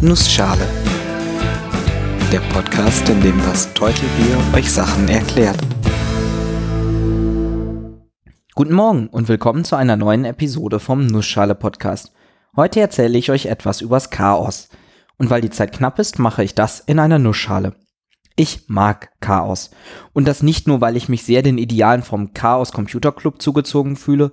Nussschale. Der Podcast, in dem das Teutelbier euch Sachen erklärt. Guten Morgen und willkommen zu einer neuen Episode vom Nussschale Podcast. Heute erzähle ich euch etwas übers Chaos. Und weil die Zeit knapp ist, mache ich das in einer Nussschale. Ich mag Chaos. Und das nicht nur, weil ich mich sehr den Idealen vom Chaos Computer Club zugezogen fühle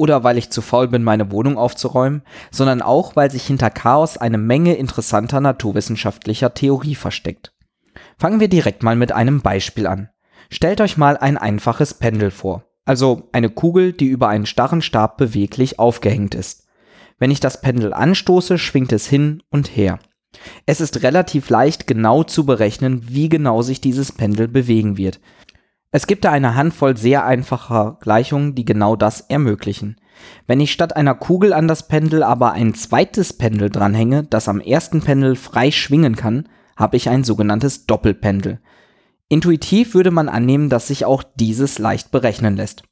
oder weil ich zu faul bin, meine Wohnung aufzuräumen, sondern auch, weil sich hinter Chaos eine Menge interessanter naturwissenschaftlicher Theorie versteckt. Fangen wir direkt mal mit einem Beispiel an. Stellt euch mal ein einfaches Pendel vor, also eine Kugel, die über einen starren Stab beweglich aufgehängt ist. Wenn ich das Pendel anstoße, schwingt es hin und her. Es ist relativ leicht genau zu berechnen, wie genau sich dieses Pendel bewegen wird, es gibt da eine Handvoll sehr einfacher Gleichungen, die genau das ermöglichen. Wenn ich statt einer Kugel an das Pendel aber ein zweites Pendel dranhänge, das am ersten Pendel frei schwingen kann, habe ich ein sogenanntes Doppelpendel. Intuitiv würde man annehmen, dass sich auch dieses leicht berechnen lässt.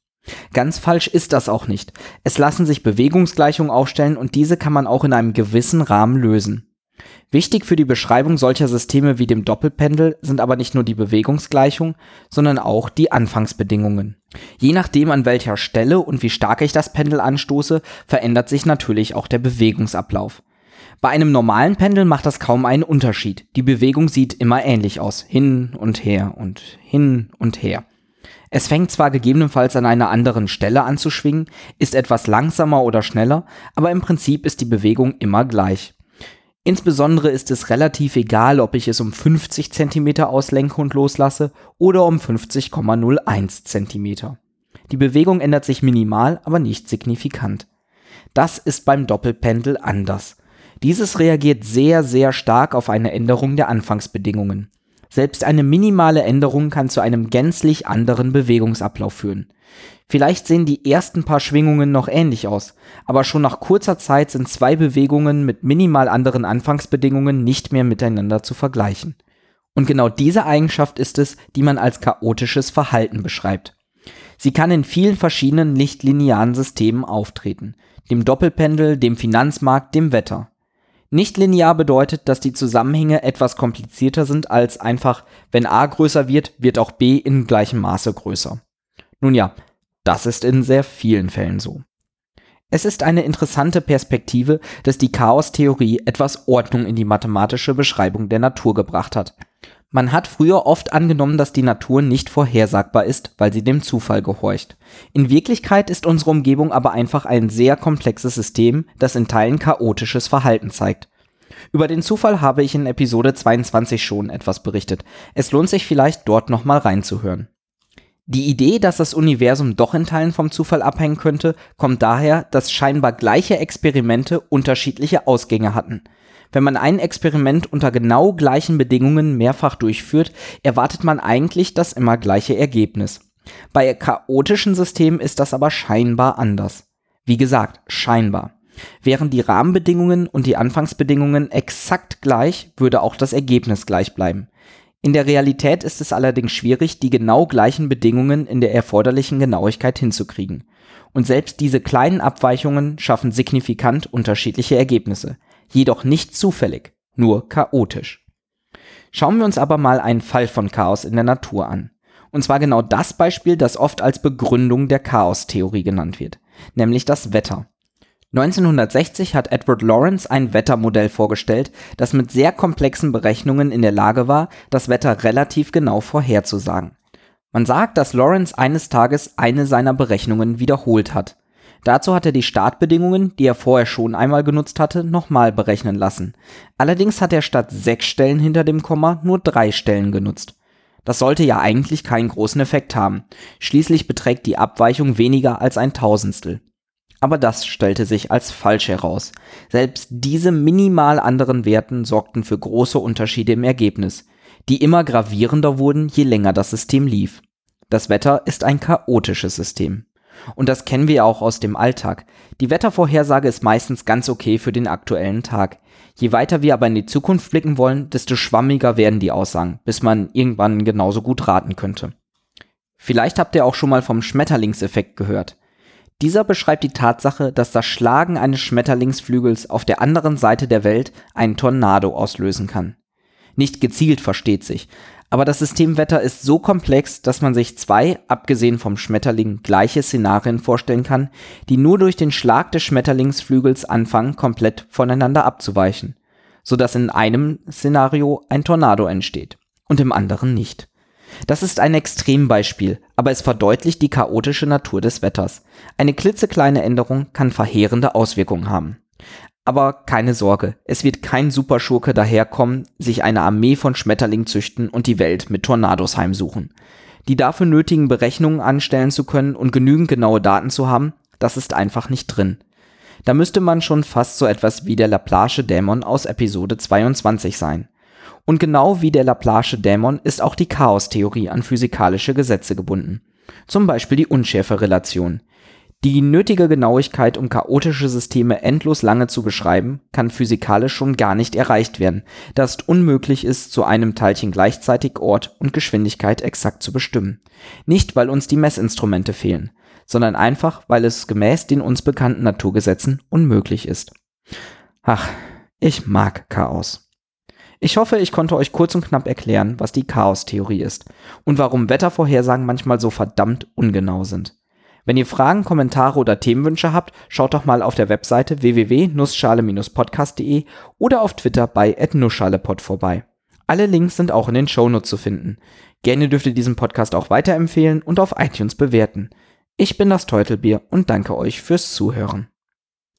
Ganz falsch ist das auch nicht. Es lassen sich Bewegungsgleichungen aufstellen und diese kann man auch in einem gewissen Rahmen lösen. Wichtig für die Beschreibung solcher Systeme wie dem Doppelpendel sind aber nicht nur die Bewegungsgleichung, sondern auch die Anfangsbedingungen. Je nachdem an welcher Stelle und wie stark ich das Pendel anstoße, verändert sich natürlich auch der Bewegungsablauf. Bei einem normalen Pendel macht das kaum einen Unterschied. Die Bewegung sieht immer ähnlich aus. Hin und her und hin und her. Es fängt zwar gegebenenfalls an einer anderen Stelle an zu schwingen, ist etwas langsamer oder schneller, aber im Prinzip ist die Bewegung immer gleich. Insbesondere ist es relativ egal, ob ich es um 50 cm auslenke und loslasse oder um 50,01 cm. Die Bewegung ändert sich minimal, aber nicht signifikant. Das ist beim Doppelpendel anders. Dieses reagiert sehr, sehr stark auf eine Änderung der Anfangsbedingungen. Selbst eine minimale Änderung kann zu einem gänzlich anderen Bewegungsablauf führen. Vielleicht sehen die ersten paar Schwingungen noch ähnlich aus, aber schon nach kurzer Zeit sind zwei Bewegungen mit minimal anderen Anfangsbedingungen nicht mehr miteinander zu vergleichen. Und genau diese Eigenschaft ist es, die man als chaotisches Verhalten beschreibt. Sie kann in vielen verschiedenen nicht-linearen Systemen auftreten, dem Doppelpendel, dem Finanzmarkt, dem Wetter. Nicht linear bedeutet, dass die Zusammenhänge etwas komplizierter sind als einfach, wenn a größer wird, wird auch b in gleichem Maße größer. Nun ja, das ist in sehr vielen Fällen so. Es ist eine interessante Perspektive, dass die Chaostheorie etwas Ordnung in die mathematische Beschreibung der Natur gebracht hat. Man hat früher oft angenommen, dass die Natur nicht vorhersagbar ist, weil sie dem Zufall gehorcht. In Wirklichkeit ist unsere Umgebung aber einfach ein sehr komplexes System, das in Teilen chaotisches Verhalten zeigt. Über den Zufall habe ich in Episode 22 schon etwas berichtet. Es lohnt sich vielleicht dort nochmal reinzuhören. Die Idee, dass das Universum doch in Teilen vom Zufall abhängen könnte, kommt daher, dass scheinbar gleiche Experimente unterschiedliche Ausgänge hatten. Wenn man ein Experiment unter genau gleichen Bedingungen mehrfach durchführt, erwartet man eigentlich das immer gleiche Ergebnis. Bei chaotischen Systemen ist das aber scheinbar anders. Wie gesagt, scheinbar. Wären die Rahmenbedingungen und die Anfangsbedingungen exakt gleich, würde auch das Ergebnis gleich bleiben. In der Realität ist es allerdings schwierig, die genau gleichen Bedingungen in der erforderlichen Genauigkeit hinzukriegen. Und selbst diese kleinen Abweichungen schaffen signifikant unterschiedliche Ergebnisse, jedoch nicht zufällig, nur chaotisch. Schauen wir uns aber mal einen Fall von Chaos in der Natur an. Und zwar genau das Beispiel, das oft als Begründung der Chaostheorie genannt wird, nämlich das Wetter. 1960 hat Edward Lawrence ein Wettermodell vorgestellt, das mit sehr komplexen Berechnungen in der Lage war, das Wetter relativ genau vorherzusagen. Man sagt, dass Lawrence eines Tages eine seiner Berechnungen wiederholt hat. Dazu hat er die Startbedingungen, die er vorher schon einmal genutzt hatte, nochmal berechnen lassen. Allerdings hat er statt sechs Stellen hinter dem Komma nur drei Stellen genutzt. Das sollte ja eigentlich keinen großen Effekt haben. Schließlich beträgt die Abweichung weniger als ein Tausendstel. Aber das stellte sich als falsch heraus. Selbst diese minimal anderen Werten sorgten für große Unterschiede im Ergebnis, die immer gravierender wurden, je länger das System lief. Das Wetter ist ein chaotisches System. Und das kennen wir auch aus dem Alltag. Die Wettervorhersage ist meistens ganz okay für den aktuellen Tag. Je weiter wir aber in die Zukunft blicken wollen, desto schwammiger werden die Aussagen, bis man irgendwann genauso gut raten könnte. Vielleicht habt ihr auch schon mal vom Schmetterlingseffekt gehört. Dieser beschreibt die Tatsache, dass das Schlagen eines Schmetterlingsflügels auf der anderen Seite der Welt einen Tornado auslösen kann. Nicht gezielt versteht sich, aber das Systemwetter ist so komplex, dass man sich zwei, abgesehen vom Schmetterling, gleiche Szenarien vorstellen kann, die nur durch den Schlag des Schmetterlingsflügels anfangen, komplett voneinander abzuweichen, sodass in einem Szenario ein Tornado entsteht und im anderen nicht. Das ist ein Extrembeispiel, aber es verdeutlicht die chaotische Natur des Wetters. Eine klitzekleine Änderung kann verheerende Auswirkungen haben. Aber keine Sorge, es wird kein Superschurke daherkommen, sich eine Armee von Schmetterlingen züchten und die Welt mit Tornados heimsuchen. Die dafür nötigen Berechnungen anstellen zu können und genügend genaue Daten zu haben, das ist einfach nicht drin. Da müsste man schon fast so etwas wie der Laplace Dämon aus Episode 22 sein. Und genau wie der Laplace Dämon ist auch die Chaostheorie an physikalische Gesetze gebunden. Zum Beispiel die Unschärferelation. Die nötige Genauigkeit, um chaotische Systeme endlos lange zu beschreiben, kann physikalisch schon gar nicht erreicht werden, da es unmöglich ist, zu einem Teilchen gleichzeitig Ort und Geschwindigkeit exakt zu bestimmen. Nicht, weil uns die Messinstrumente fehlen, sondern einfach, weil es gemäß den uns bekannten Naturgesetzen unmöglich ist. Ach, ich mag Chaos. Ich hoffe, ich konnte euch kurz und knapp erklären, was die Chaostheorie ist und warum Wettervorhersagen manchmal so verdammt ungenau sind. Wenn ihr Fragen, Kommentare oder Themenwünsche habt, schaut doch mal auf der Webseite www.nussschale-podcast.de oder auf Twitter bei @nussschalepod vorbei. Alle Links sind auch in den Shownotes zu finden. Gerne dürft ihr diesen Podcast auch weiterempfehlen und auf iTunes bewerten. Ich bin das Teutelbier und danke euch fürs Zuhören.